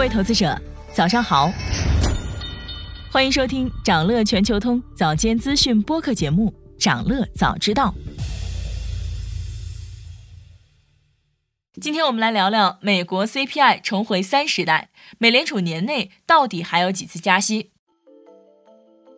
各位投资者，早上好，欢迎收听长乐全球通早间资讯播客节目《长乐早知道》。今天我们来聊聊美国 CPI 重回三十代，美联储年内到底还有几次加息？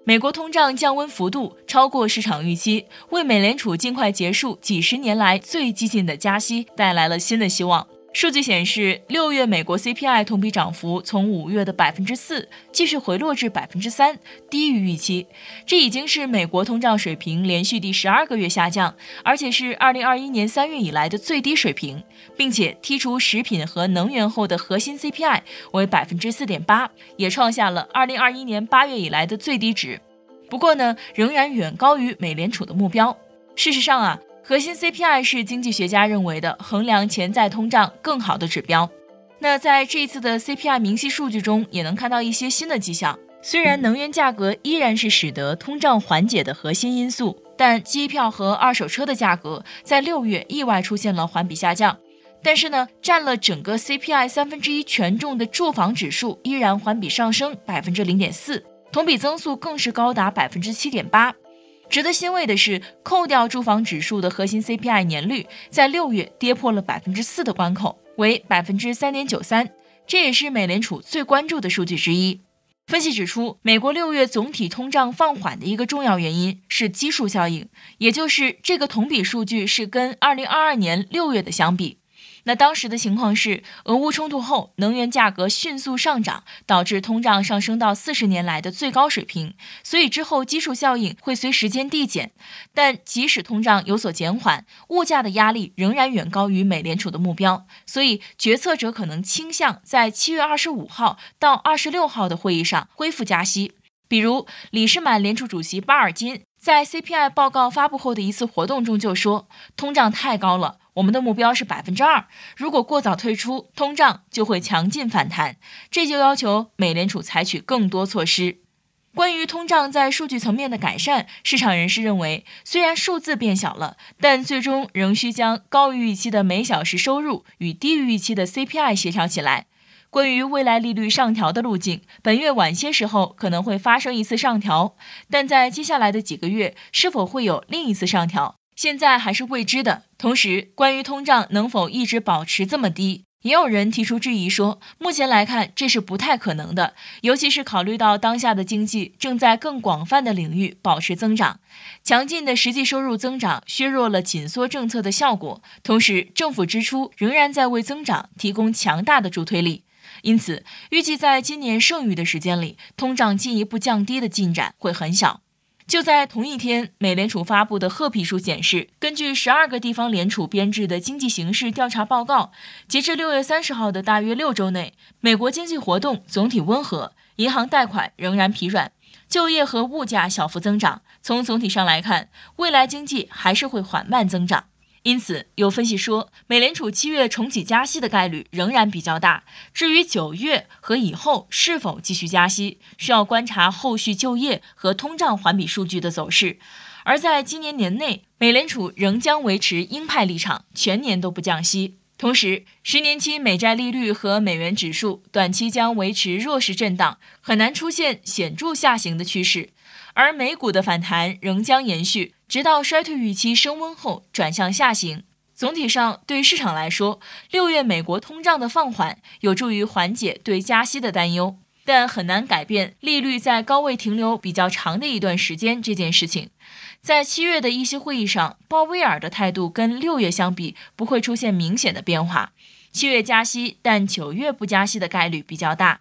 美国通胀降温幅度超过市场预期，为美联储尽快结束几十年来最激进的加息带来了新的希望。数据显示，六月美国 CPI 同比涨幅从五月的百分之四继续回落至百分之三，低于预期。这已经是美国通胀水平连续第十二个月下降，而且是二零二一年三月以来的最低水平，并且剔除食品和能源后的核心 CPI 为百分之四点八，也创下了二零二一年八月以来的最低值。不过呢，仍然远高于美联储的目标。事实上啊。核心 CPI 是经济学家认为的衡量潜在通胀更好的指标。那在这一次的 CPI 明细数据中，也能看到一些新的迹象。虽然能源价格依然是使得通胀缓解的核心因素，但机票和二手车的价格在六月意外出现了环比下降。但是呢，占了整个 CPI 三分之一权重的住房指数依然环比上升百分之零点四，同比增速更是高达百分之七点八。值得欣慰的是，扣掉住房指数的核心 CPI 年率在六月跌破了百分之四的关口，为百分之三点九三，这也是美联储最关注的数据之一。分析指出，美国六月总体通胀放缓的一个重要原因是基数效应，也就是这个同比数据是跟二零二二年六月的相比。那当时的情况是，俄乌冲突后，能源价格迅速上涨，导致通胀上升到四十年来的最高水平。所以之后基数效应会随时间递减。但即使通胀有所减缓，物价的压力仍然远高于美联储的目标。所以决策者可能倾向在七月二十五号到二十六号的会议上恢复加息。比如，里士满联储主席巴尔金在 CPI 报告发布后的一次活动中就说：“通胀太高了。”我们的目标是百分之二，如果过早退出，通胀就会强劲反弹，这就要求美联储采取更多措施。关于通胀在数据层面的改善，市场人士认为，虽然数字变小了，但最终仍需将高于预期的每小时收入与低于预期的 CPI 协调起来。关于未来利率上调的路径，本月晚些时候可能会发生一次上调，但在接下来的几个月，是否会有另一次上调？现在还是未知的。同时，关于通胀能否一直保持这么低，也有人提出质疑，说目前来看这是不太可能的，尤其是考虑到当下的经济正在更广泛的领域保持增长，强劲的实际收入增长削弱了紧缩政策的效果，同时政府支出仍然在为增长提供强大的助推力，因此预计在今年剩余的时间里，通胀进一步降低的进展会很小。就在同一天，美联储发布的褐皮书显示，根据十二个地方联储编制的经济形势调查报告，截至六月三十号的大约六周内，美国经济活动总体温和，银行贷款仍然疲软，就业和物价小幅增长。从总体上来看，未来经济还是会缓慢增长。因此，有分析说，美联储七月重启加息的概率仍然比较大。至于九月和以后是否继续加息，需要观察后续就业和通胀环比数据的走势。而在今年年内，美联储仍将维持鹰派立场，全年都不降息。同时，十年期美债利率和美元指数短期将维持弱势震荡，很难出现显著下行的趋势。而美股的反弹仍将延续。直到衰退预期升温后转向下行。总体上，对市场来说，六月美国通胀的放缓有助于缓解对加息的担忧，但很难改变利率在高位停留比较长的一段时间这件事情。在七月的一些会议上，鲍威尔的态度跟六月相比不会出现明显的变化。七月加息，但九月不加息的概率比较大。